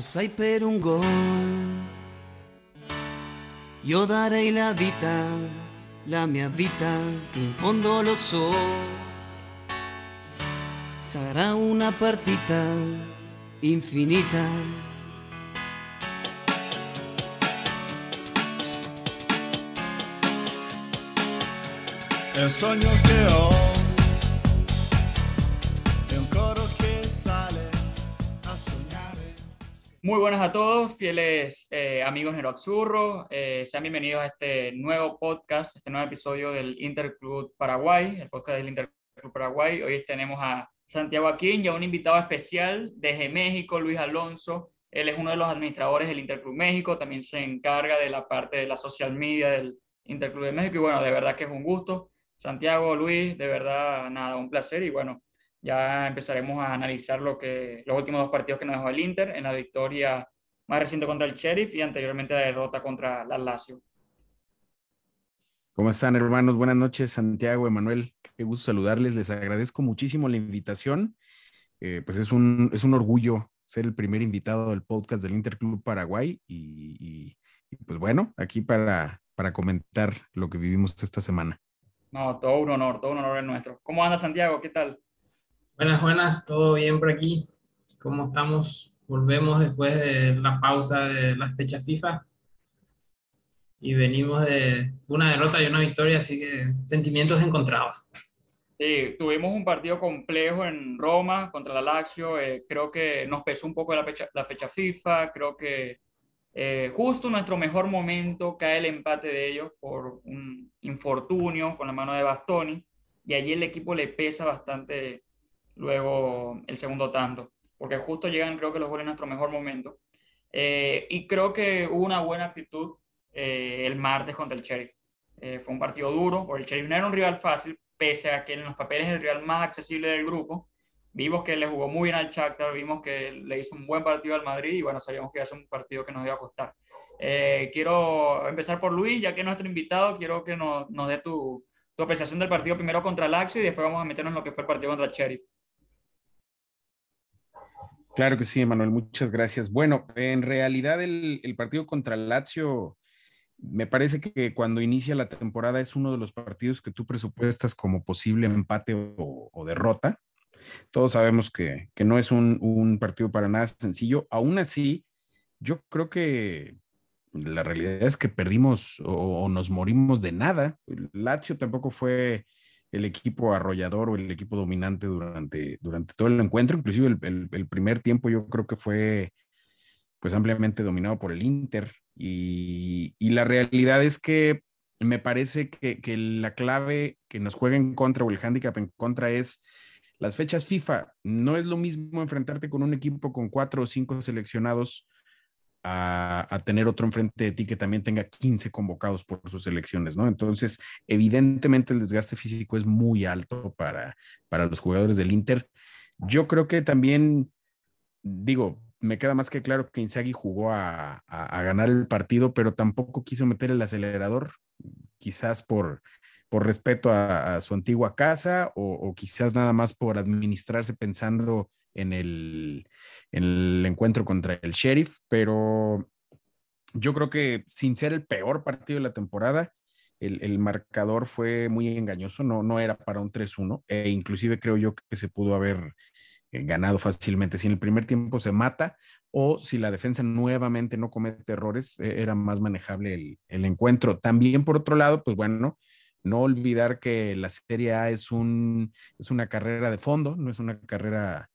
Sai per un gol, io darei la vita, la mia vita, che in fondo lo so. Sarà una partita infinita. El sogno che ho Muy buenas a todos, fieles eh, amigos Neroaxurro. Eh, sean bienvenidos a este nuevo podcast, este nuevo episodio del Interclub Paraguay, el podcast del Interclub Paraguay. Hoy tenemos a Santiago Aquín y a un invitado especial desde México, Luis Alonso. Él es uno de los administradores del Interclub México, también se encarga de la parte de la social media del Interclub de México y bueno, de verdad que es un gusto. Santiago, Luis, de verdad, nada, un placer y bueno, ya empezaremos a analizar lo que, los últimos dos partidos que nos dejó el Inter en la victoria más reciente contra el Sheriff y anteriormente la derrota contra la Lazio. ¿Cómo están, hermanos? Buenas noches, Santiago, Emanuel. Qué gusto saludarles. Les agradezco muchísimo la invitación. Eh, pues es un, es un orgullo ser el primer invitado del podcast del Interclub Paraguay y, y- y, pues bueno, aquí para, para comentar lo que vivimos esta semana. No, todo un honor, todo un honor el nuestro. ¿Cómo anda Santiago? ¿Qué tal? Buenas, buenas, todo bien por aquí. ¿Cómo estamos? Volvemos después de la pausa de las fechas FIFA y venimos de una derrota y una victoria, así que sentimientos encontrados. Sí, tuvimos un partido complejo en Roma contra la Lazio. eh, creo que nos pesó un poco la fecha, la fecha FIFA. Creo que eh, justo nuestro mejor momento cae el empate de ellos por un infortunio con la mano de Bastoni. Y allí el equipo le pesa bastante luego el segundo tanto, porque justo llegan creo que los goles en nuestro mejor momento. Eh, y creo que hubo una buena actitud eh, el martes contra el Sheriff. Eh, fue un partido duro, porque el Sheriff no era un rival fácil, pese a que en los papeles es el rival más accesible del grupo. Vimos que le jugó muy bien al Shakhtar, vimos que le hizo un buen partido al Madrid y bueno, sabíamos que iba a ser un partido que nos iba a costar. Eh, quiero empezar por Luis, ya que es nuestro invitado, quiero que nos, nos dé tu, tu apreciación del partido primero contra el Lazio y después vamos a meternos en lo que fue el partido contra el Sheriff. Claro que sí, Emanuel, muchas gracias. Bueno, en realidad el, partido contra Lazio, me parece que cuando inicia la temporada es uno de los partidos que tú presupuestas como posible empate o, derrota. Todos sabemos que, que no es un, partido para nada sencillo. Aún así, yo creo que la realidad es que perdimos o, o nos morimos de nada. Lazio tampoco fue el equipo arrollador o el equipo dominante durante, durante todo el encuentro. Inclusive el, el- primer tiempo yo creo que fue pues ampliamente dominado por el Inter. Y, y la realidad es que me parece que, que la clave que nos juega en contra o el hándicap en contra es las fechas FIFA. No es lo mismo enfrentarte con un equipo con cuatro o cinco seleccionados a, tener otro enfrente de ti que también tenga 15 convocados por sus selecciones, ¿no? Entonces, evidentemente el desgaste físico es muy alto para, para los jugadores del Inter. Yo creo que también, digo, me queda más que claro que Inzaghi jugó a, a- ganar el partido, pero tampoco quiso meter el acelerador, quizás por, por respeto a, su antigua casa o quizás nada más por administrarse pensando en el, en el encuentro contra el Sheriff, pero yo creo que sin ser el peor partido de la temporada, el, el marcador fue muy engañoso, no, no era para un 3-1, e inclusive creo yo que se pudo haber eh, ganado fácilmente. Si en el primer tiempo se mata o si la defensa nuevamente no comete errores, eh, era más manejable el, el encuentro. También por otro lado, pues bueno, no olvidar que la Serie A es, un, es una carrera de fondo, no es una carrera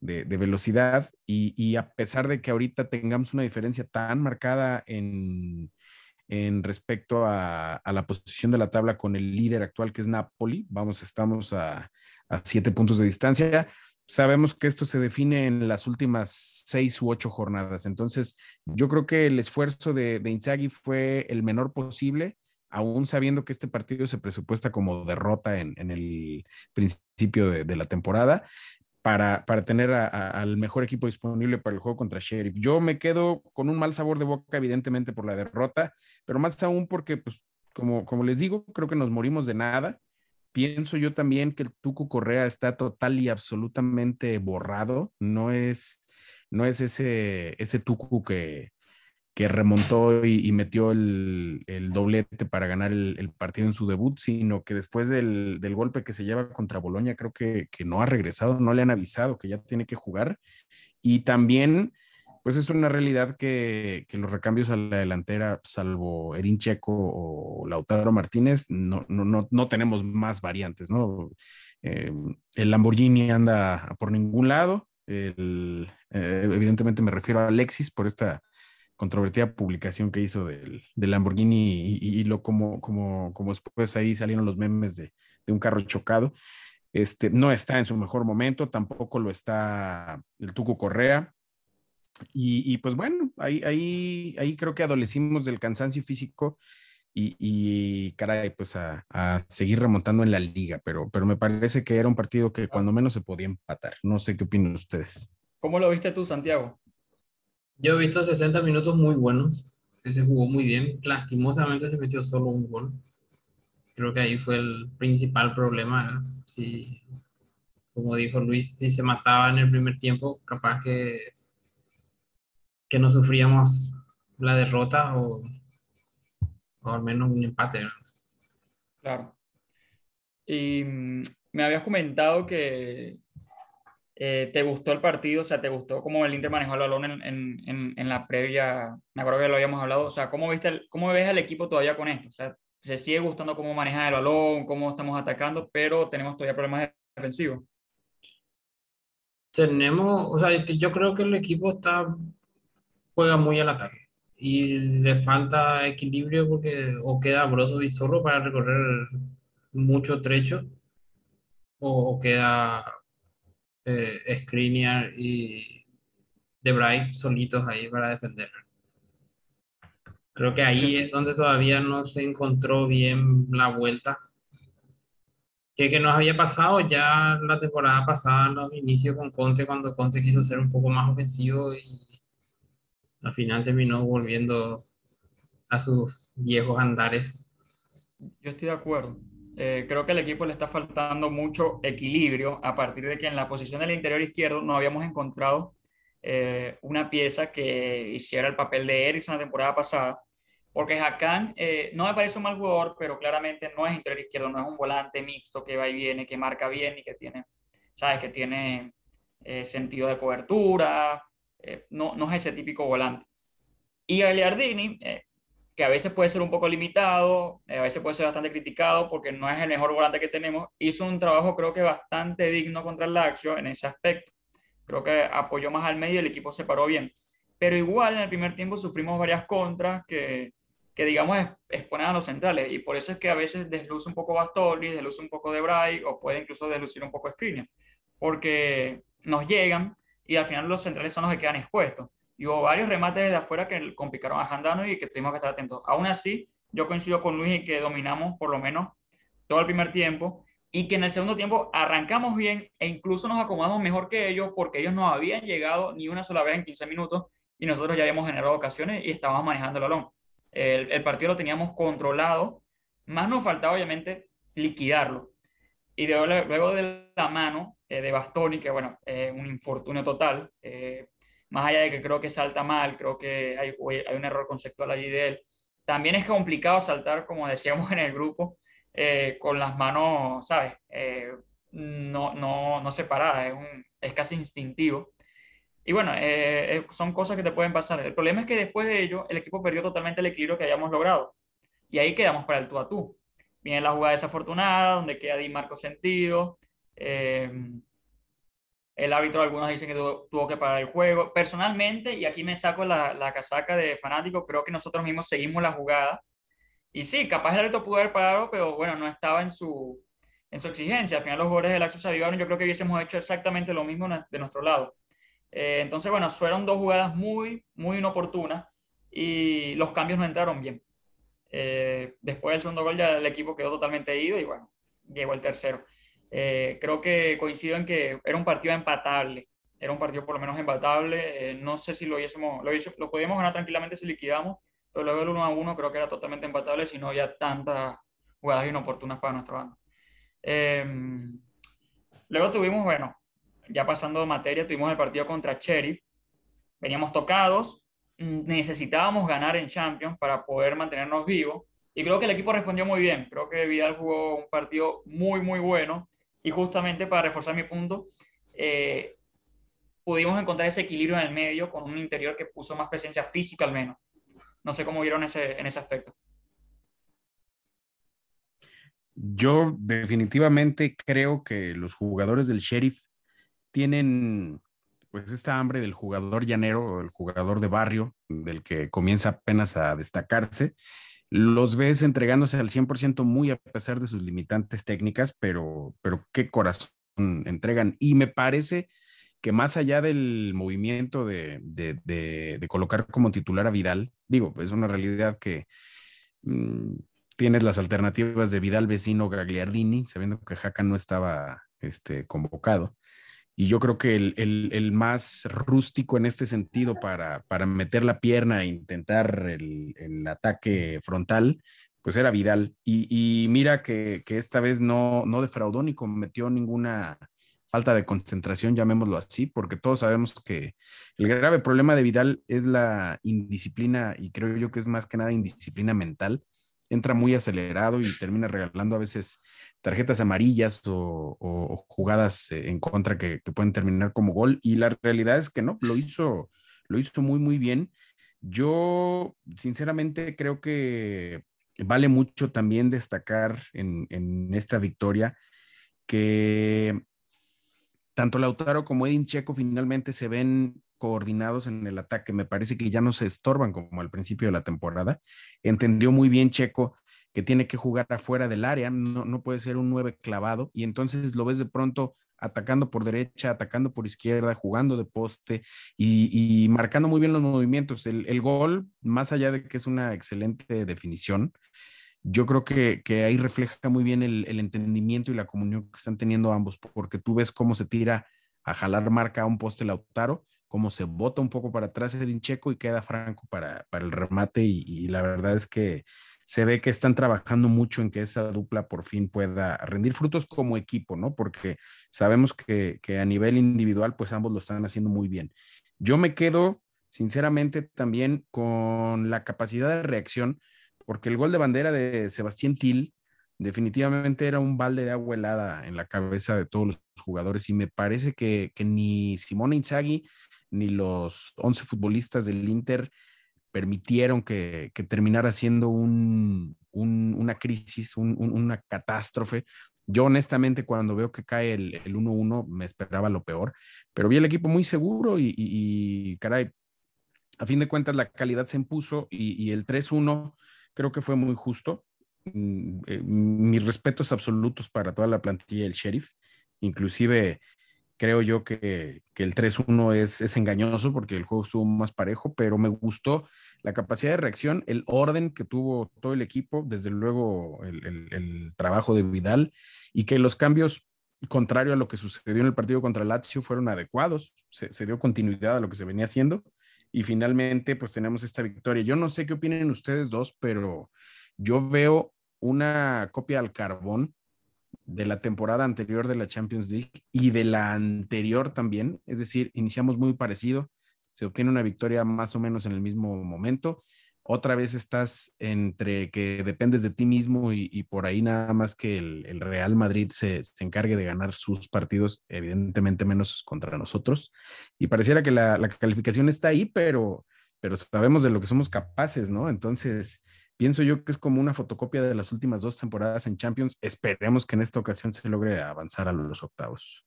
de, velocidad y, a pesar de que ahorita tengamos una diferencia tan marcada en, en respecto a, la posición de la tabla con el líder actual que es Napoli, vamos, estamos a, siete puntos de distancia. Sabemos que esto se define en las últimas seis u ocho jornadas. Entonces, yo creo que el esfuerzo de, de Inzaghi fue el menor posible, aún sabiendo que este partido se presupuesta como derrota en, el principio de la temporada para, para tener a- a- al mejor equipo disponible para el juego contra Sheriff. Yo me quedo con un mal sabor de boca, evidentemente, por la derrota, pero más aún porque, pues, como, como les digo, creo que nos morimos de nada. Pienso yo también que el Tuco Correa está total y absolutamente borrado. No es, no es ese, ese Tucu que, que remontó y, metió el, doblete para ganar el, partido en su debut, sino que después del, golpe que se lleva contra Boloña, creo que, no ha regresado, no le han avisado que ya tiene que jugar. Y también, pues es una realidad que, los recambios a la delantera, salvo Erin Checo o Lautaro Martínez, no, no, no, tenemos más variantes, ¿no? Eh, el Lamborghini anda por ningún lado. Eh, evidentemente me refiero a Alexis por esta controvertida publicación que hizo del, Lamborghini y, lo como, como, como después ahí salieron los memes de, un carro chocado. Este, no está en su mejor momento, tampoco lo está el Tuco Correa. Y, pues bueno, ahí, ahí, ahí creo que adolecimos del cansancio físico y, y caray, pues a, a, seguir remontando en la liga, pero, pero me parece que era un partido que cuando menos se podía empatar. No sé qué opinan ustedes. ¿Cómo lo viste tú, Santiago? Yo he visto 60 minutos muy buenos, que se jugó muy bien. Lastimosamente se metió solo un gol. Creo que ahí fue el principal problema. Si, como dijo Luis, si se mataba en el primer tiempo, capaz que, que no sufríamos la derrota o, o al menos un empate. Claro. Y mm, me habías comentado que eh, ¿Te gustó el partido? O sea, ¿te gustó cómo el Inter manejó el balón en, en, en, la previa? Me acuerdo que lo habíamos hablado. O sea, ¿cómo, viste ¿cómo ves al equipo todavía con esto? O sea, se sigue gustando cómo maneja el balón, cómo estamos atacando, pero tenemos todavía problemas defensivos. Tenemos, o sea, yo creo que el equipo está juega muy al ataque y le falta equilibrio porque o queda Broso y solo para recorrer mucho trecho o queda eh, Skriniar y Debray solitos ahí para defender. Creo que ahí es donde todavía no se encontró bien la vuelta. Que, que nos había pasado ya la temporada pasada, los inicios con Conte, cuando Conte quiso ser un poco más ofensivo y al final terminó volviendo a sus viejos andares. Yo estoy de acuerdo. Eh, creo que al equipo le está faltando mucho equilibrio a partir de que en la posición del interior izquierdo no habíamos encontrado eh, una pieza que hiciera el papel de Ericsson la temporada pasada. Porque Hakan eh, no me parece un mal jugador, pero claramente no es interior izquierdo, no es un volante mixto que va y viene, que marca bien y que tiene, ¿sabes? Que tiene sentido de cobertura, no, no es ese típico volante. Y Gagliardini, que a veces puede ser un poco limitado, eh, a veces puede ser bastante criticado porque no es el mejor volante que tenemos, hizo un trabajo creo que bastante digno contra el Lazio en ese aspecto. Creo que apoyó más al medio y el equipo se paró bien. Pero igual en el primer tiempo sufrimos varias contras que, que digamos, exponen a los centrales. Y por eso es que a veces desluce un poco Bastoli, desluce un poco de Bray o puede incluso deslucir un poco Skriniar. Porque nos llegan y al final los centrales son los que quedan expuestos y hubo varios remates desde afuera que complicaron a Handano y que tuvimos que estar atentos. Aún así, yo coincido con Luis en que dominamos por lo menos todo el primer tiempo y que en el segundo tiempo arrancamos bien e incluso nos acomodamos mejor que ellos porque ellos no habían llegado ni una sola vez en 15 minutos y nosotros ya habíamos generado ocasiones y estábamos manejando el balón. El, el partido lo teníamos controlado, más nos faltaba obviamente liquidarlo. Y luego de la mano eh, de Bastoni, que bueno, eh, un infortunio total, eh, más allá de que creo que salta mal, creo que hay, hay un error conceptual allí de él. También es complicado saltar, como decíamos en el grupo, eh, con las manos, ¿sabes? Eh, no, no, no separadas, es, es casi instintivo. Y bueno, eh, son cosas que te pueden pasar. El problema es que después de ello, el equipo perdió totalmente el equilibrio que habíamos logrado. Y ahí quedamos para el tú a tú. Viene la jugada desafortunada, donde queda Di Marco Sentido. El árbitro, algunos dicen que tuvo, que parar el juego. Personalmente, y aquí me saco la, la, casaca de fanático, creo que nosotros mismos seguimos la jugada. Y sí, capaz el árbitro pudo haber parado, pero bueno, no estaba en su, en su exigencia. Al final los jugadores del Axo se avivaron. Yo creo que hubiésemos hecho exactamente lo mismo de nuestro lado. Eh, entonces, bueno, fueron dos jugadas muy, muy inoportunas y los cambios no entraron bien. Eh, después del segundo gol ya el equipo quedó totalmente ido y bueno, llegó el tercero. Eh, creo que coincido en que era un partido empatable, era un partido por lo menos empatable. Eh, no sé si lo hubiésemos, lo, lo podíamos ganar tranquilamente si liquidamos, pero luego el 1 a 1 creo que era totalmente empatable si no había tantas jugadas inoportunas para nuestro bando. Em, luego tuvimos, bueno, ya pasando de materia, tuvimos el partido contra Sheriff, veníamos tocados, mm, necesitábamos ganar en Champions para poder mantenernos vivos. Y creo que el equipo respondió muy bien. Creo que Vidal jugó un partido muy, muy bueno. Y justamente para reforzar mi punto, eh, pudimos encontrar ese equilibrio en el medio con un interior que puso más presencia física al menos. No sé cómo vieron ese, en ese aspecto. Yo definitivamente creo que los jugadores del Sheriff tienen pues esta hambre del jugador llanero, el jugador de barrio, del que comienza apenas a destacarse. Los ves entregándose al 100% muy a pesar de sus limitantes técnicas, pero, pero qué corazón entregan. Y me parece que más allá del movimiento de, de, colocar como titular a Vidal, digo, es una realidad que mm, tienes las alternativas de Vidal Vecino Gagliardini, sabiendo que Jaca no estaba este, convocado. Y yo creo que el, más rústico en este sentido para, para meter la pierna e intentar el, ataque frontal, pues era Vidal. Y, mira que, esta vez no, no defraudó ni cometió ninguna falta de concentración, llamémoslo así, porque todos sabemos que el grave problema de Vidal es la indisciplina y creo yo que es más que nada indisciplina mental entra muy acelerado y termina regalando a veces tarjetas amarillas o, jugadas eh, en contra que, pueden terminar como gol. Y la realidad es que no, lo hizo, lo hizo muy, muy bien. Yo, sinceramente, creo que vale mucho también destacar en, en esta victoria que tanto Lautaro como Edin Checo finalmente se ven coordinados en el ataque. Me parece que ya no se estorban como al principio de la temporada. Entendió muy bien Checo que tiene que jugar afuera del área, no, puede ser un 9 clavado y entonces lo ves de pronto atacando por derecha, atacando por izquierda, jugando de poste y, marcando muy bien los movimientos. El, gol, más allá de que es una excelente definición, yo creo que, ahí refleja muy bien el, el, entendimiento y la comunión que están teniendo ambos, porque tú ves cómo se tira a jalar marca a un poste Lautaro como se bota un poco para atrás Edin Checo y queda Franco para, el remate y, la verdad es que se ve que están trabajando mucho en que esa dupla por fin pueda rendir frutos como equipo, ¿no? Porque sabemos que, a nivel individual pues ambos lo están haciendo muy bien. Yo me quedo sinceramente también con la capacidad de reacción porque el gol de bandera de Sebastián Til definitivamente era un balde de agua helada en la cabeza de todos los jugadores y me parece que, que ni Simone Inzaghi ni los 11 futbolistas del Inter permitieron que, terminara siendo una crisis, una catástrofe. Yo honestamente cuando veo que cae el 1-1 me esperaba lo peor, pero vi el equipo muy seguro y, caray, a fin de cuentas la calidad se impuso y, el 3-1 creo que fue muy justo. Mm, eh, mis respetos absolutos para toda la plantilla del Sheriff, inclusive creo yo que, el 3-1 es, engañoso porque el juego estuvo más parejo, pero me gustó la capacidad de reacción, el orden que tuvo todo el equipo, desde luego el, trabajo de Vidal y que los cambios, contrario a lo que sucedió en el partido contra Lazio, fueron adecuados, se, se dio continuidad a lo que se venía haciendo y finalmente pues tenemos esta victoria. Yo no sé qué opinen ustedes dos, pero yo veo una copia al carbón de la temporada anterior de la Champions League y de la anterior también. Es decir, iniciamos muy parecido, se obtiene una victoria más o menos en el mismo momento. Otra vez estás entre que dependes de ti mismo y, por ahí nada más que el, Real Madrid se, encargue de ganar sus partidos, evidentemente menos contra nosotros. Y pareciera que la, la calificación está ahí, pero, pero sabemos de lo que somos capaces, ¿no? Entonces, Pienso yo que es como una fotocopia de las últimas dos temporadas en Champions. Esperemos que en esta ocasión se logre avanzar a los octavos.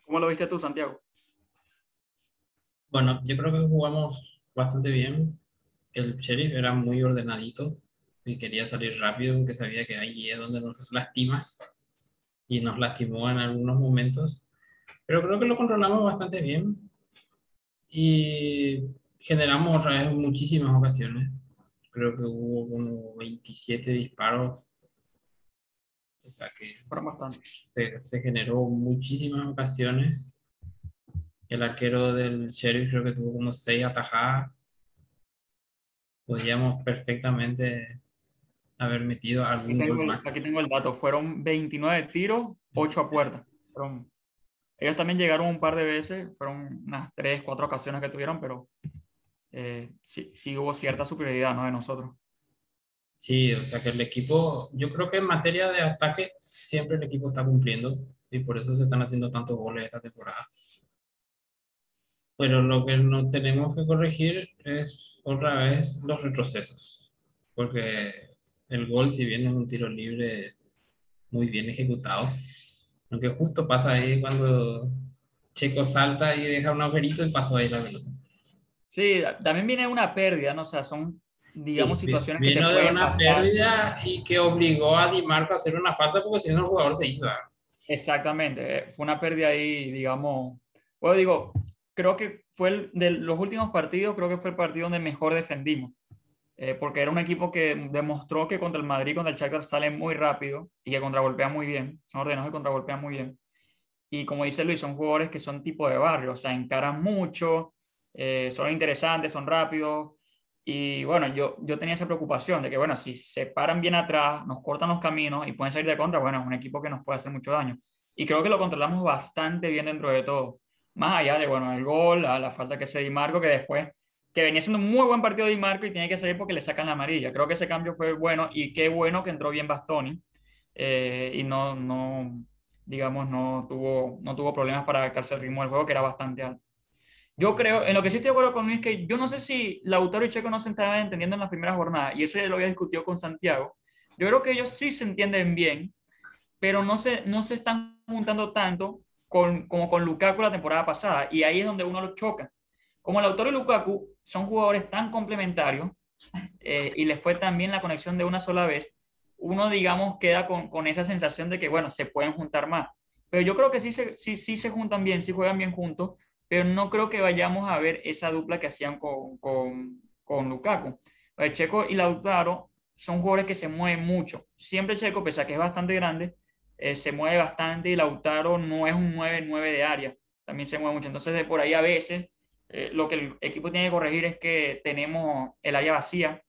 ¿Cómo lo viste tú, Santiago? Bueno, yo creo que jugamos bastante bien. El Sheriff era muy ordenadito y quería salir rápido, aunque sabía que ahí es donde nos lastima y nos lastimó en algunos momentos. Pero creo que lo controlamos bastante bien y generamos otra vez muchísimas ocasiones creo que hubo como 27 disparos. O sea que Se, se, generó muchísimas ocasiones. El arquero del Sheriff creo que tuvo como 6 atajadas. Podíamos perfectamente haber metido algún aquí tengo, Aquí tengo el dato. Fueron 29 tiros, 8 a puerta. Fueron ellos también llegaron un par de veces, fueron unas tres, cuatro ocasiones que tuvieron, pero eh, sí, sí, hubo cierta superioridad ¿no? de nosotros. Sí, o sea que el equipo, yo creo que en materia de ataque siempre el equipo está cumpliendo y por eso se están haciendo tantos goles esta temporada. Pero lo que no tenemos que corregir es otra vez los retrocesos, porque el gol, si bien es un tiro libre muy bien ejecutado, aunque justo pasa ahí cuando Checo salta y deja un agujerito y pasó ahí la pelota. Sí, también viene una pérdida, ¿no? O sea, son, digamos, situaciones que te Vino de pueden una pasar. pérdida y que obligó a Di Marco a hacer una falta porque si no el jugador se iba. Exactamente, eh, fue una pérdida ahí, digamos, bueno, digo, creo que fue el, de los últimos partidos, creo que fue el partido donde mejor defendimos, eh, porque era un equipo que demostró que contra el Madrid, contra el Shakhtar sale muy rápido y que contragolpea muy bien, son ordenados y contragolpean muy bien. Y como dice Luis, son jugadores que son tipo de barrio, o sea, encaran mucho, eh, son interesantes, son rápidos. Y bueno, yo, yo tenía esa preocupación de que, bueno, si se paran bien atrás, nos cortan los caminos y pueden salir de contra, bueno, es un equipo que nos puede hacer mucho daño. Y creo que lo controlamos bastante bien dentro de todo. Más allá de, bueno, el gol, a la falta que se Di Marco, que después, que venía siendo un muy buen partido Di Marco y tiene que salir porque le sacan la amarilla. Creo que ese cambio fue bueno y qué bueno que entró bien Bastoni eh, y no, no, digamos, no tuvo, no tuvo problemas para adaptarse al ritmo del juego, que era bastante alto. Yo creo, en lo que sí estoy de acuerdo con Luis, que yo no sé si Lautaro y Checo no se estaban entendiendo en las primeras jornadas, y eso ya lo había discutido con Santiago. Yo creo que ellos sí se entienden bien, pero no se, no se están juntando tanto con, como con Lukaku la temporada pasada, y ahí es donde uno lo choca. Como Lautaro y Lukaku son jugadores tan complementarios, eh, y les fue tan bien la conexión de una sola vez, uno, digamos, queda con, con esa sensación de que, bueno, se pueden juntar más. Pero yo creo que sí se, sí, sí se juntan bien, sí juegan bien juntos, pero no creo que vayamos a ver esa dupla que hacían con, con, con Lukaku. El Checo y Lautaro son jugadores que se mueven mucho. Siempre Checo, pese a que es bastante grande, eh, se mueve bastante y Lautaro no es un 9-9 de área, también se mueve mucho. Entonces, de por ahí a veces eh, lo que el equipo tiene que corregir es que tenemos el área vacía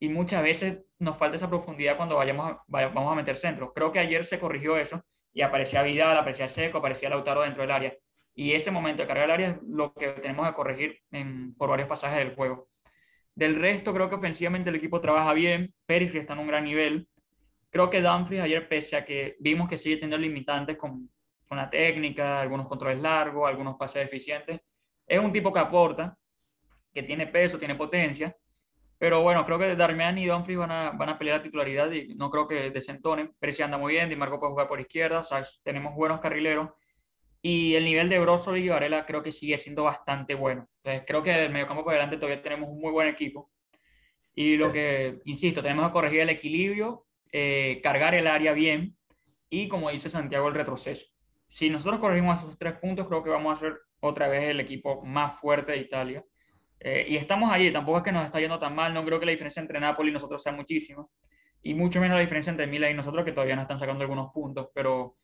y muchas veces nos falta esa profundidad cuando vayamos a, vaya- vamos a meter centros. Creo que ayer se corrigió eso y aparecía Vidal, aparecía Checo, aparecía Lautaro dentro del área. Y ese momento de cargar el área es lo que tenemos que corregir por varios pasajes del juego. Del resto, creo que ofensivamente el equipo trabaja bien. Pérez está en un gran nivel. Creo que Dumfries ayer, pese a que vimos que sigue teniendo limitantes con, con la técnica, algunos controles largos, algunos pases eficientes, es un tipo que aporta, que tiene peso, tiene potencia. Pero bueno, creo que Darmian y Dumfries van a, van a pelear la titularidad y no creo que desentonen. Pérez anda muy bien, Di Marco puede jugar por izquierda, tenemos buenos carrileros. Y el nivel de Brozovic y Varela creo que sigue siendo bastante bueno. Entonces, creo que del mediocampo para adelante todavía tenemos un muy buen equipo. Y lo que, insisto, tenemos que corregir el equilibrio, eh, cargar el área bien y, como dice Santiago, el retroceso. Si nosotros corregimos esos tres puntos, creo que vamos a ser otra vez el equipo más fuerte de Italia. Eh, y estamos allí, tampoco es que nos está yendo tan mal, no creo que la diferencia entre Napoli y nosotros sea muchísima. Y mucho menos la diferencia entre Milan y nosotros, que todavía nos están sacando algunos puntos, pero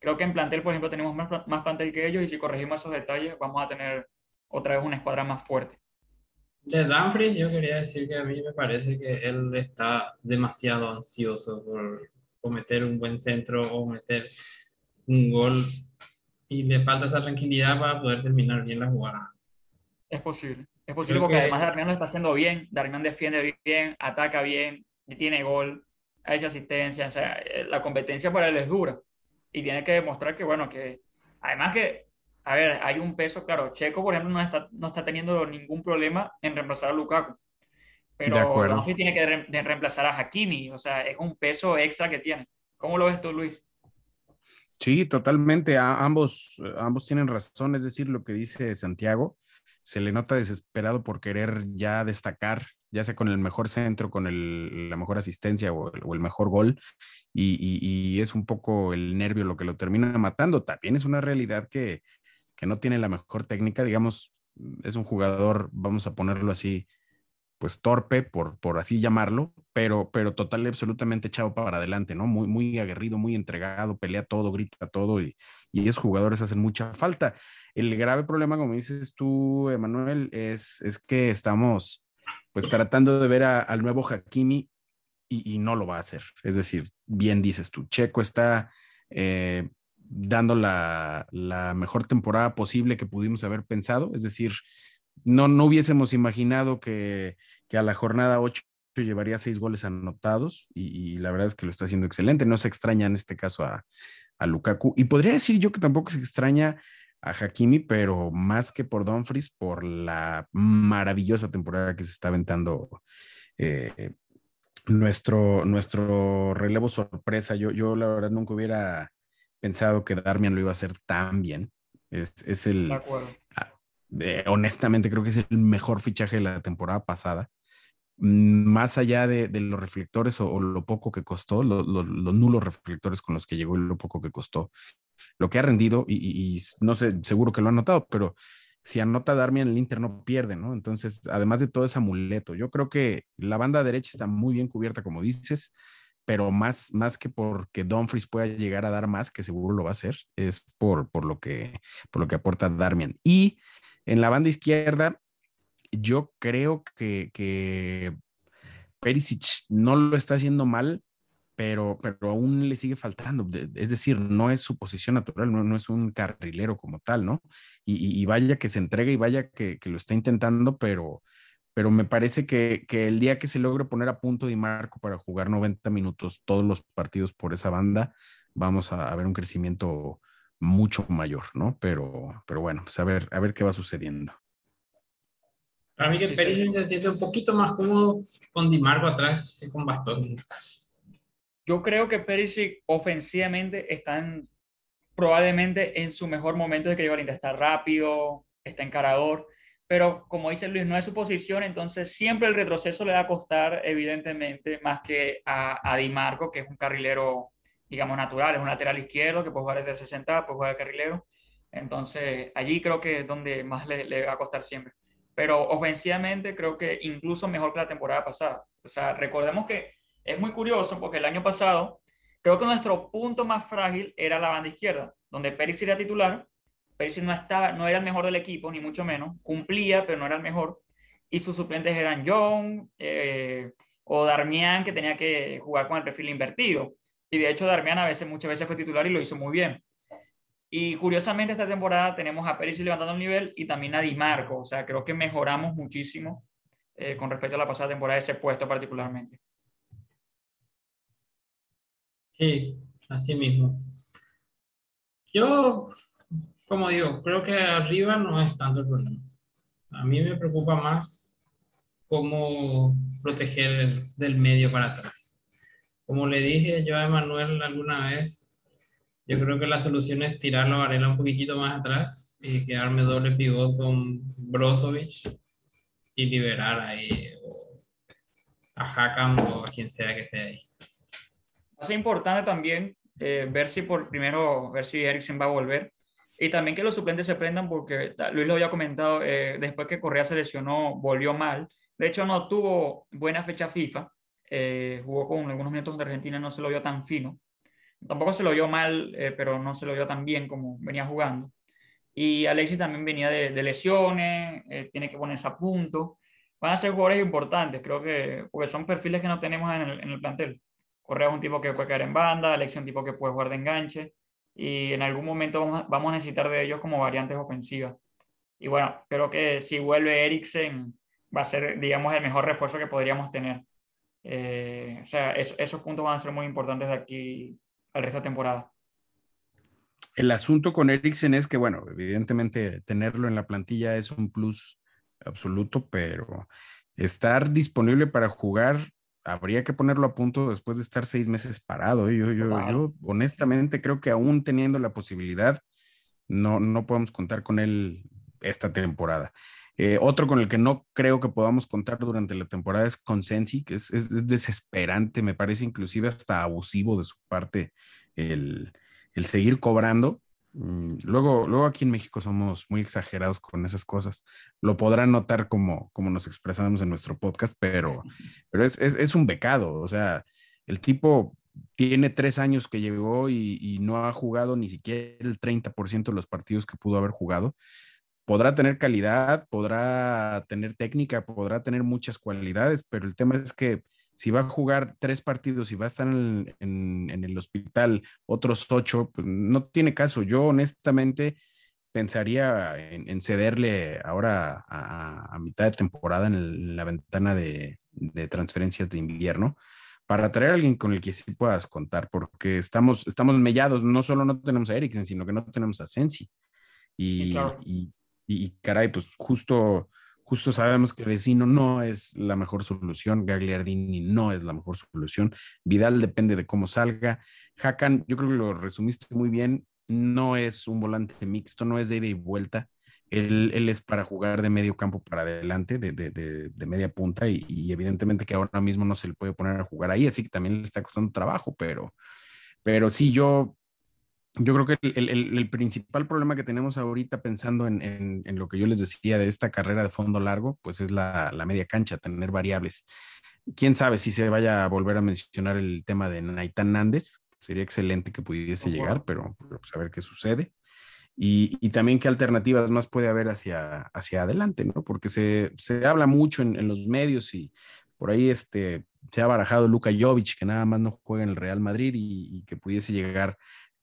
creo que en plantel, por ejemplo, tenemos más, más plantel que ellos y si corregimos esos detalles, vamos a tener otra vez una escuadra más fuerte. De Dumfries, yo quería decir que a mí me parece que él está demasiado ansioso por cometer un buen centro o meter un gol y le falta esa tranquilidad para poder terminar bien la jugada. Es posible. Es posible Creo porque que- además Darmian lo está haciendo bien. Darmian defiende bien, ataca bien, tiene gol, ha hecho asistencia. O sea, eh, la competencia para él es dura. Y tiene que demostrar que, bueno, que además que, a ver, hay un peso, claro. Checo, por ejemplo, no está, no está teniendo ningún problema en reemplazar a Lukaku. Pero De acuerdo. Dumfries tiene que re- de reemplazar a Hakimi. O sea, es un peso extra que tiene. ¿Cómo lo ves tú, Luis? Sí, totalmente. A- ambos, ambos tienen razón. Es decir, lo que dice Santiago, se le nota desesperado por querer ya destacar, ya sea con el mejor centro, con la mejor asistencia o el, mejor gol. Y, es un poco el nervio lo que lo termina matando. También es una realidad que, no tiene la mejor técnica. Digamos, es un jugador, vamos a ponerlo así, pues torpe, por, así llamarlo, pero, pero total absolutamente echado para adelante, ¿no? Muy, aguerrido, muy entregado, pelea todo, grita todo y, esos jugadores hacen mucha falta. El grave problema, como dices tú, Emanuel, es que estamos pues tratando de ver a- al nuevo Hakimi y, y no lo va a hacer. Es decir, bien dices tú, Checo está eh, dando la, mejor temporada posible que pudimos haber pensado. Es decir, no, no hubiésemos imaginado que, que a la jornada 8 llevaría seis goles anotados y, la verdad es que lo está haciendo excelente. No se extraña en este caso a, a Lukaku. Y podría decir yo que tampoco se extraña a Hakimi, pero más que por Dumfries, por la maravillosa temporada que se está aventando eh, nuestro, nuestro relevo sorpresa. Yo, yo la verdad nunca hubiera pensado que Darmian lo iba a hacer tan bien. Es, es el... Ah, honestamente creo que es el mejor fichaje de la temporada pasada. Mm, más allá de, los reflectores o, lo poco que costó, los nulos reflectores con los que llegó y lo poco que costó, lo que ha rendido, y, no sé, seguro que lo han notado, pero si anota Darmian, el Inter no pierde, ¿no? Entonces, además de todo ese amuleto, yo creo que la banda derecha está muy bien cubierta, como dices, pero más, más que porque Dumfries pueda llegar a dar más, que seguro lo va a hacer, es por, por, lo, que, por lo que aporta Darmian. Y en la banda izquierda, yo creo que, que Perisic no lo está haciendo mal, pero, pero aún le sigue faltando. Es decir, no es su posición natural, no, no es un carrilero como tal, ¿no? Y, vaya que se entrega y vaya que, que, lo está intentando, pero, pero me parece que, que, el día que se logre poner a punto Di Marco para jugar 90 minutos todos los partidos por esa banda, vamos a, ver un crecimiento mucho mayor, ¿no? Pero, pero bueno, pues a ver, a ver qué va sucediendo. Para mí que sí, se siente un poquito más cómodo con Di Marco atrás que con Bastón. Yo creo que Perisic ofensivamente está probablemente en su mejor momento de que llegó Está rápido, está encarador, pero como dice Luis, no es su posición, entonces siempre el retroceso le va a costar, evidentemente, más que a, a Di Marco, que es un carrilero, digamos, natural, es un lateral izquierdo que puede jugar desde 60, puede jugar de carrilero. Entonces, allí creo que es donde más le, le va a costar siempre pero ofensivamente creo que incluso mejor que la temporada pasada. O sea, recordemos que es muy curioso porque el año pasado creo que nuestro punto más frágil era la banda izquierda, donde Pérez era titular. Pérez no, estaba, no era el mejor del equipo, ni mucho menos. Cumplía, pero no era el mejor. Y sus suplentes eran John eh, o Darmian, que tenía que jugar con el perfil invertido. Y de hecho, Darmian a veces, muchas veces fue titular y lo hizo muy bien. Y curiosamente esta temporada tenemos a Pérez levantando el nivel y también a Di Marco. O sea, creo que mejoramos muchísimo eh, con respecto a la pasada temporada ese puesto particularmente. Sí, así mismo. Yo, como digo, creo que arriba no es tanto el problema. A mí me preocupa más cómo proteger del medio para atrás. Como le dije yo a Emanuel alguna vez, yo creo que la solución es tirar la Varela un poquitito más atrás y quedarme doble pivot con Brozovic y liberar ahí a Hakam o a quien sea que esté ahí. Va a ser importante también eh, ver si por primero, ver si Eriksen va a volver y también que los suplentes se prendan porque Luis lo había comentado, eh, después que Correa se lesionó, volvió mal. De hecho, no tuvo buena fecha FIFA. Eh, jugó con algunos minutos de Argentina, no se lo vio tan fino tampoco se lo vio mal, eh, pero no se lo vio tan bien como venía jugando. Y Alexis también venía de, lesiones, eh, tiene que ponerse a punto. Van a ser jugadores importantes, creo que, porque son perfiles que no tenemos en el, en el plantel. Correa es un tipo que puede caer en banda, Alexis es un tipo que puede jugar de enganche, y en algún momento vamos a, necesitar de ellos como variantes ofensivas. Y bueno, creo que si vuelve Eriksen, va a ser, digamos, el mejor refuerzo que podríamos tener. Eh, o sea, esos puntos van a ser muy importantes de aquí al resto de temporada. El asunto con Eriksen es que, bueno, evidentemente tenerlo en la plantilla es un plus absoluto, pero estar disponible para jugar, habría que ponerlo a punto después de estar seis meses parado. ¿eh? Yo, yo, yo honestamente creo que aún teniendo la posibilidad, no, no podemos contar con él esta temporada. Eh, otro con el que no creo que podamos contar durante la temporada es con Sensi, que es, es, desesperante, me parece inclusive hasta abusivo de su parte el, el seguir cobrando. Mm, luego, luego aquí en México somos muy exagerados con esas cosas. Lo podrán notar como, como nos expresamos en nuestro podcast, pero, pero es, es, es un becado. O sea, el tipo tiene tres años que llegó y, y, no ha jugado ni siquiera el 30% de los partidos que pudo haber jugado podrá tener calidad, podrá tener técnica, podrá tener muchas cualidades, pero el tema es que si va a jugar tres partidos y va a estar en, el hospital otros ocho, pues no tiene caso. Yo honestamente pensaría en, cederle ahora a, mitad de temporada en, la ventana de, transferencias de invierno para traer a alguien con el que sí puedas contar, porque estamos, estamos mellados, no solo no tenemos a Eriksen, sino que no tenemos a Sensi. Y, y, caray, pues justo, justo sabemos que Vecino no es la mejor solución, Gagliardini no es la mejor solución, Vidal depende de cómo salga, Hakan, yo creo que lo resumiste muy bien, no es un volante mixto, no es de ida y vuelta. Él, él es para jugar de medio campo para adelante, de, de, de, media punta, y, evidentemente que ahora mismo no se le puede poner a jugar ahí, así que también le está costando trabajo, pero, pero sí, yo, yo creo que el, el, el principal problema que tenemos ahorita pensando en, en, en, lo que yo les decía de esta carrera de fondo largo, pues es la, la media cancha, tener variables. Quién sabe si se vaya a volver a mencionar el tema de Naitan Nández, Sería excelente que pudiese llegar, pero, pues, a ver qué sucede. Y, y, también qué alternativas más puede haber hacia, hacia adelante, ¿no? Porque se, se habla mucho en, en, los medios y por ahí este, se ha barajado Luka Jovic, que nada más no juega en el Real Madrid y, y que pudiese llegar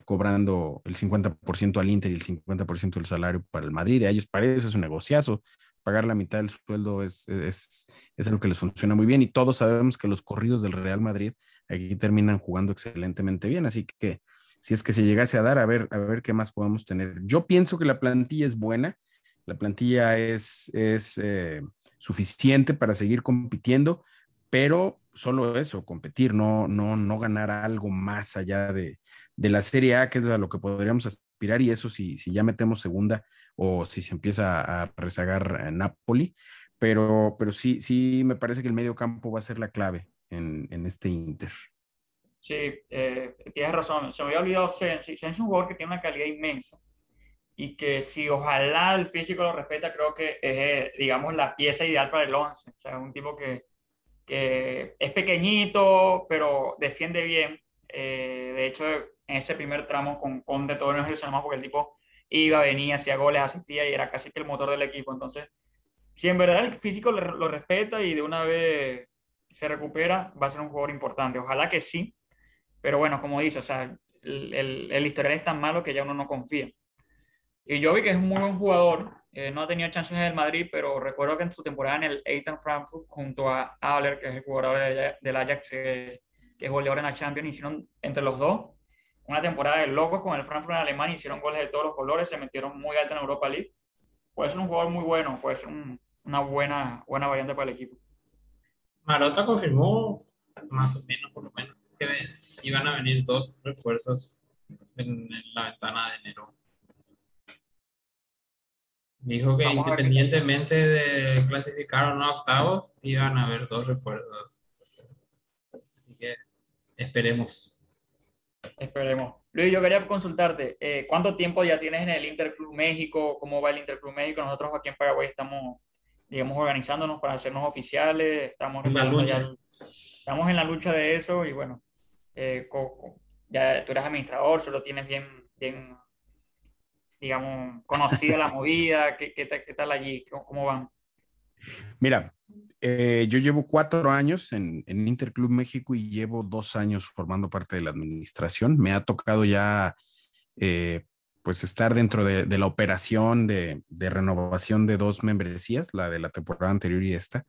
cobrando el 50% al Inter y el 50% del salario para el Madrid. A ellos parece es un negociazo. Pagar la mitad del sueldo es, es, es algo que les funciona muy bien y todos sabemos que los corridos del Real Madrid aquí terminan jugando excelentemente bien. Así que si es que se llegase a dar, a ver, a ver qué más podemos tener. Yo pienso que la plantilla es buena, la plantilla es, es eh, suficiente para seguir compitiendo, pero solo eso, competir, no, no, no ganar algo más allá de, de la Serie A, que es a lo que podríamos aspirar, y eso si, si ya metemos segunda o si se empieza a rezagar Napoli, pero, pero sí, sí me parece que el medio campo va a ser la clave en, en este Inter. Sí, eh, tienes razón. Se me había olvidado Sensi. Sensi es un jugador que tiene una calidad inmensa y que si ojalá el físico lo respeta, creo que es, eh, digamos, la pieza ideal para el 11. O sea, es un tipo que, que es pequeñito, pero defiende bien. Eh, de hecho, en ese primer tramo con Conde todo es más porque el tipo iba, venía, hacía goles, asistía y era casi que el motor del equipo. Entonces, si en verdad el físico lo, respeta y de una vez se recupera, va a ser un jugador importante. Ojalá que sí, pero bueno, como dice, o sea, el, el, historial es tan malo que ya uno no confía. Y yo vi que es un muy buen jugador, eh, no ha tenido chances en el Madrid, pero recuerdo que en su temporada en el Eintracht Frankfurt, junto a Aller, que es el jugador del Ajax, que es goleador en la Champions, hicieron entre los dos una temporada de locos con el Frankfurt en Alemania, hicieron goles de todos los colores, se metieron muy alto en Europa League. Puede ser un jugador muy bueno, puede ser una buena, buena variante para el equipo. Marota confirmó, más o menos, por lo menos, que iban a venir dos refuerzos en, la ventana de enero. Dijo que independientemente de clasificar o no a octavos, iban a haber dos refuerzos. Así que esperemos. Esperemos. Luis, yo quería consultarte, eh, ¿cuánto tiempo ya tienes en el Interclub México? ¿Cómo va el Interclub México? Nosotros aquí en Paraguay estamos digamos, organizándonos para hacernos oficiales, estamos en la lucha. estamos en la lucha de eso y bueno, eh, ya tú eres administrador, solo tienes bien, bien digamos, conocida la movida, ¿qué, qué, qué tal allí? ¿Cómo, van? Mira, eh, yo llevo cuatro años en, Interclub México y llevo dos años formando parte de la administración. Me ha tocado ya eh, pues estar dentro de, la operación de, renovación de dos membresías, la de la temporada anterior y esta.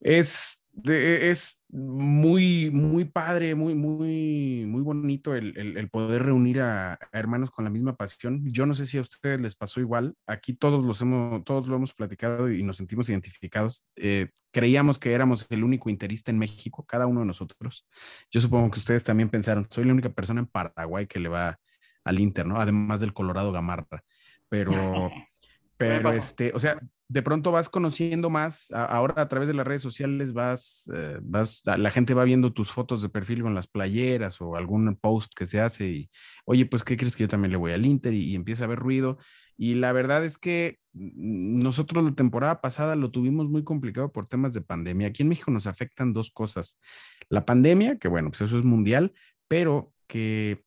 Es, es muy, muy padre, muy, muy, muy bonito el, poder reunir a, hermanos con la misma pasión. Yo no sé si a ustedes les pasó igual. Aquí todos, los hemos, todos lo hemos platicado y nos sentimos identificados. Eh, creíamos que éramos el único interista en México, cada uno de nosotros. Yo supongo que ustedes también pensaron, soy la única persona en Paraguay que le va al Inter, ¿no? Además del Colorado Gamarra. Pero, pero este, o sea, de pronto vas conociendo más, ahora a través de las redes sociales vas, eh, vas, la gente va viendo tus fotos de perfil con las playeras o algún post que se hace y, oye, pues, ¿qué crees que yo también le voy al Inter? Y, empieza a haber ruido. Y la verdad es que nosotros la temporada pasada lo tuvimos muy complicado por temas de pandemia. Aquí en México nos afectan dos cosas. La pandemia, que bueno, pues eso es mundial, pero que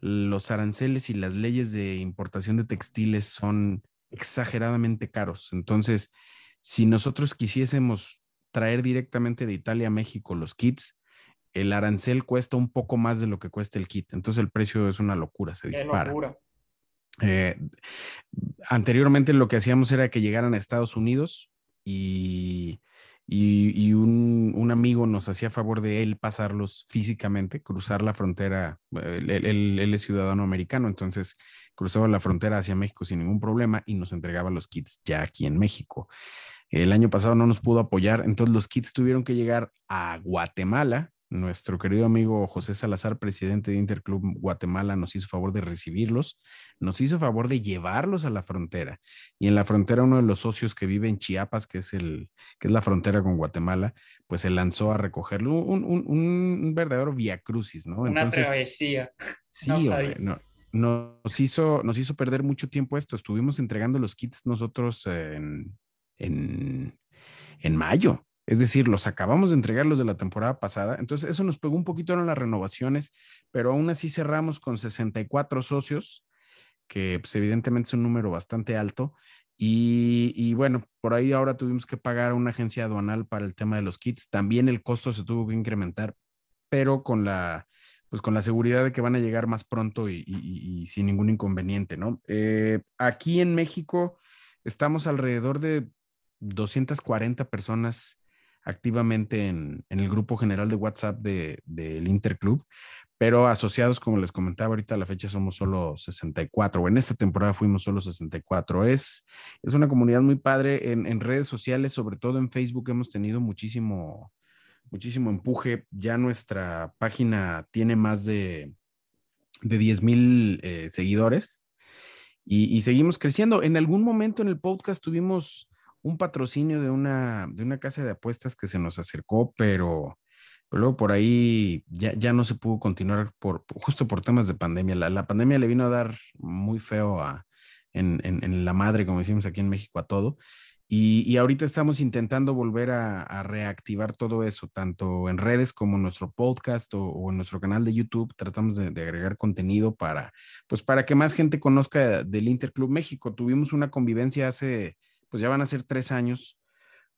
los aranceles y las leyes de importación de textiles son exageradamente caros. Entonces, si nosotros quisiésemos traer directamente de Italia a México los kits, el arancel cuesta un poco más de lo que cuesta el kit. Entonces el precio es una locura, se dispara. Locura. Eh, anteriormente lo que hacíamos era que llegaran a Estados Unidos y, y, un, amigo nos hacía favor de él pasarlos físicamente, cruzar la frontera. Él, él, es ciudadano americano, entonces cruzaba la frontera hacia México sin ningún problema y nos entregaba los kits ya aquí en México. El año pasado no nos pudo apoyar, entonces los kits tuvieron que llegar a Guatemala nuestro querido amigo José Salazar, presidente de Interclub Guatemala, nos hizo favor de recibirlos, nos hizo favor de llevarlos a la frontera. Y en la frontera, uno de los socios que vive en Chiapas, que es, el, que es la frontera con Guatemala, pues se lanzó a recogerlo. Un, un, un verdadero viacrucis, ¿no? Una Entonces, travesía. Sí, no hombre, no, nos, hizo, nos hizo perder mucho tiempo esto. Estuvimos entregando los kits nosotros en, en, en mayo. Es decir, los acabamos de entregar los de la temporada pasada. Entonces, eso nos pegó un poquito en las renovaciones, pero aún así cerramos con 64 socios, que pues, evidentemente es un número bastante alto. Y, bueno, por ahí ahora tuvimos que pagar a una agencia aduanal para el tema de los kits. También el costo se tuvo que incrementar, pero con la, pues con la seguridad de que van a llegar más pronto y sin ningún inconveniente, ¿no? Eh, aquí en México estamos alrededor de 240 personas activamente en, el grupo general de WhatsApp del de, Interclub, pero asociados, como les comentaba ahorita, a la fecha somos solo 64, o en esta temporada fuimos solo 64. Es, es una comunidad muy padre en, redes sociales, sobre todo en Facebook, hemos tenido muchísimo, muchísimo empuje. Ya nuestra página tiene más de, de 10 mil eh, seguidores y, seguimos creciendo. En algún momento en el podcast tuvimos un patrocinio de una, de una casa de apuestas que se nos acercó, pero, pero luego por ahí ya, ya, no se pudo continuar por, justo por temas de pandemia. La, la pandemia le vino a dar muy feo a, en, en, la madre, como decimos aquí en México, a todo. Y, y ahorita estamos intentando volver a, a, reactivar todo eso, tanto en redes como en nuestro podcast o, o en nuestro canal de YouTube. Tratamos de, de, agregar contenido para, pues para que más gente conozca del Interclub México. Tuvimos una convivencia hace pues ya van a ser tres años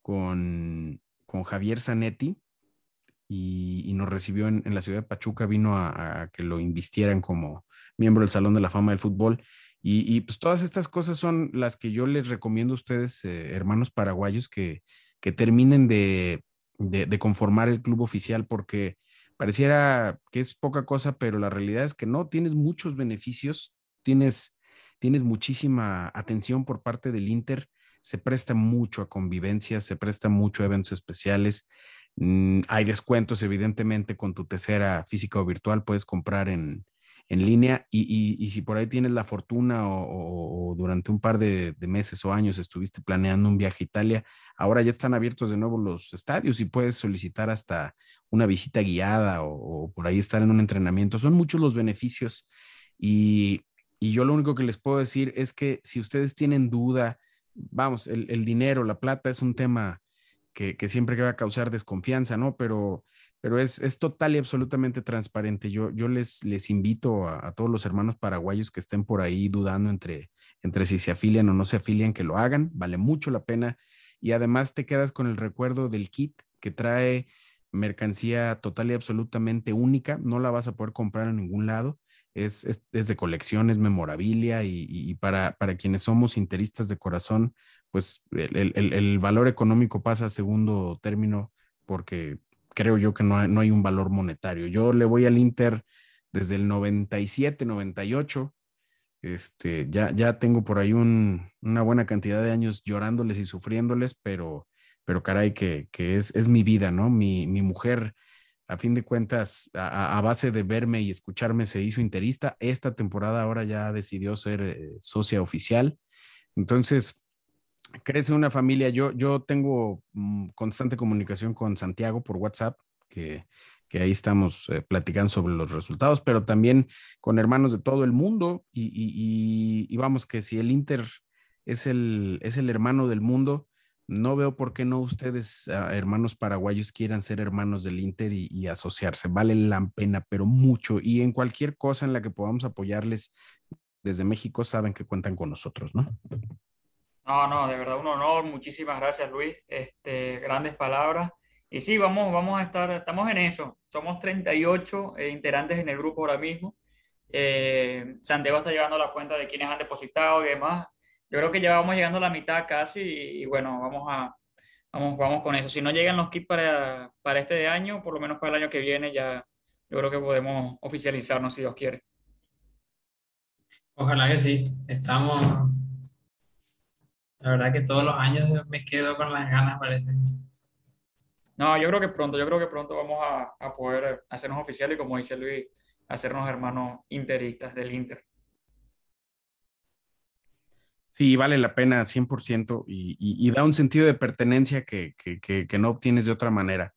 con, con Javier Zanetti y, nos recibió en, la ciudad de Pachuca, vino a, que lo invistieran como miembro del Salón de la Fama del Fútbol. Y, y pues todas estas cosas son las que yo les recomiendo a ustedes, eh, hermanos paraguayos, que, que terminen de, de, de conformar el club oficial porque pareciera que es poca cosa, pero la realidad es que no, tienes muchos beneficios, tienes, tienes muchísima atención por parte del Inter, se presta mucho a convivencias, se presta mucho a eventos especiales. Mm, hay descuentos, evidentemente, con tu tercera física o virtual, puedes comprar en, en línea y, y, si por ahí tienes la fortuna o, durante un par de, de, meses o años estuviste planeando un viaje a Italia, ahora ya están abiertos de nuevo los estadios y puedes solicitar hasta una visita guiada o, o por ahí estar en un entrenamiento. Son muchos los beneficios y, y yo lo único que les puedo decir es que si ustedes tienen duda, vamos, el, el, dinero, la plata es un tema que, que, siempre va a causar desconfianza, ¿no? Pero, pero es, es total y absolutamente transparente. Yo, yo les, les invito a, a, todos los hermanos paraguayos que estén por ahí dudando entre, entre si se afilian o no se afilian, que lo hagan, vale mucho la pena. Y además te quedas con el recuerdo del kit que trae mercancía total y absolutamente única, no la vas a poder comprar en ningún lado es, es, es de colección, es memorabilia y, para, para quienes somos interistas de corazón, pues el, el, valor económico pasa a segundo término porque creo yo que no hay, no hay un valor monetario. Yo le voy al Inter desde el 97, 98. Este, ya, ya tengo por ahí un, una buena cantidad de años llorándoles y sufriéndoles, pero, pero caray, que, que es, es mi vida, ¿no? Mi, mi mujer a fin de cuentas, a, base de verme y escucharme, se hizo interista. Esta temporada ahora ya decidió ser eh, socia oficial. Entonces, crece una familia. Yo, yo tengo mm, constante comunicación con Santiago por WhatsApp, que, ahí estamos eh, platicando sobre los resultados, pero también con hermanos de todo el mundo. Y, y, y vamos, que si el Inter es el, es el hermano del mundo, no veo por qué no ustedes, uh, hermanos paraguayos, quieran ser hermanos del Inter y, y, asociarse. Vale la pena, pero mucho. Y en cualquier cosa en la que podamos apoyarles desde México, saben que cuentan con nosotros, ¿no? No, no, de verdad un honor. Muchísimas gracias, Luis. Este, grandes palabras. Y sí, vamos, vamos a estar, estamos en eso. Somos 38 eh, integrantes en el grupo ahora mismo. Eh, Santiago está llevando la cuenta de quienes han depositado y demás. Yo creo que ya vamos llegando a la mitad casi y, bueno, vamos a vamos, vamos con eso. Si no llegan los kits para, para este año, por lo menos para el año que viene, ya yo creo que podemos oficializarnos si Dios quiere. Ojalá que sí. Estamos. La verdad que todos los años me quedo con las ganas, parece. No, yo creo que pronto, yo creo que pronto vamos a, a poder hacernos oficiales y como dice Luis, hacernos hermanos interistas del Inter. Sí, vale la pena 100% y, y, y da un sentido de pertenencia que, que, que, que, no obtienes de otra manera.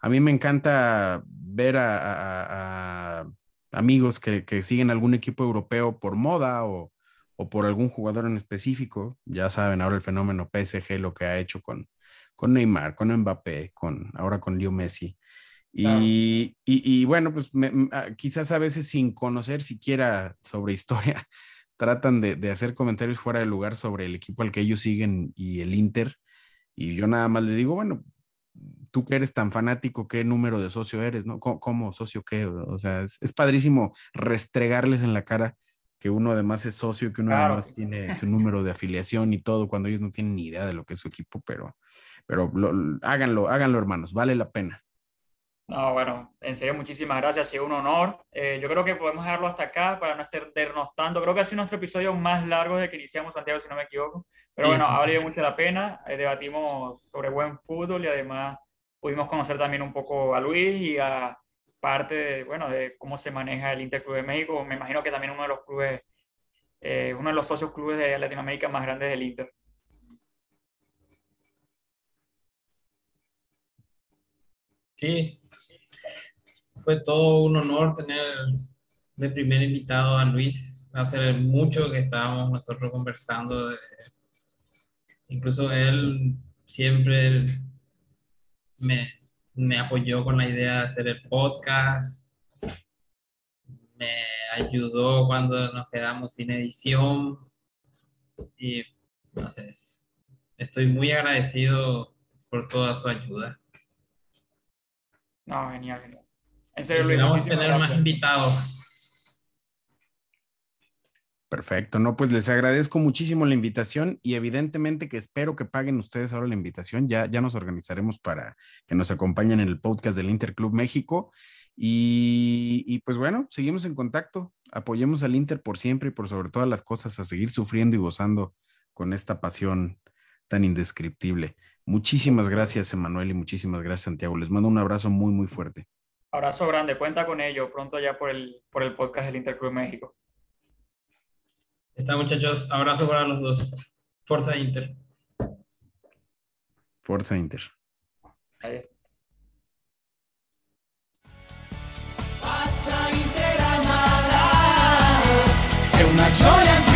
A mí me encanta ver a, a, a amigos que, siguen algún equipo europeo por moda o, o, por algún jugador en específico. Ya saben ahora el fenómeno PSG, lo que ha hecho con, con Neymar, con Mbappé, con, ahora con Leo Messi. Y, bueno, pues me, quizás a veces sin conocer siquiera sobre historia, tratan de, de, hacer comentarios fuera de lugar sobre el equipo al que ellos siguen y el Inter. Y yo nada más le digo, bueno, tú que eres tan fanático, ¿qué número de socio eres? ¿no? ¿Cómo, cómo socio qué? O sea, es, es, padrísimo restregarles en la cara que uno además es socio, que uno claro. además tiene su número de afiliación y todo, cuando ellos no tienen ni idea de lo que es su equipo, pero, pero lo, háganlo, háganlo hermanos, vale la pena. No, bueno, en serio, muchísimas gracias, ha sido un honor. Eh, yo creo que podemos dejarlo hasta acá para no extendernos tanto. Creo que ha sido nuestro episodio más largo desde que iniciamos Santiago, si no me equivoco. Pero bueno, ha valido mucho la pena. Eh, debatimos sobre buen fútbol y además pudimos conocer también un poco a Luis y a parte de, bueno, de cómo se maneja el Interclub de México. Me imagino que también uno de los clubes, eh, uno de los socios clubes de Latinoamérica más grandes del Inter. Sí, fue todo un honor tener de primer invitado a Luis. Hace mucho que estábamos nosotros conversando. De, incluso él siempre me, me apoyó con la idea de hacer el podcast. Me ayudó cuando nos quedamos sin edición. Y no sé, estoy muy agradecido por toda su ayuda. No, genial, genial. En serio, Luis, vamos a tener gracias. más invitados. Perfecto, no, pues les agradezco muchísimo la invitación y evidentemente que espero que paguen ustedes ahora la invitación. Ya, ya nos organizaremos para que nos acompañen en el podcast del Interclub México. Y, y, pues bueno, seguimos en contacto. Apoyemos al Inter por siempre y por sobre todas las cosas a seguir sufriendo y gozando con esta pasión tan indescriptible. Muchísimas gracias, Emanuel, y muchísimas gracias, Santiago. Les mando un abrazo muy, muy fuerte. Abrazo grande, cuenta con ello pronto ya por el, por el podcast del Interclub México. Está, muchachos, abrazo para los dos. Forza Inter. Forza Inter. Ahí. Pazza Inter amada, è una gioia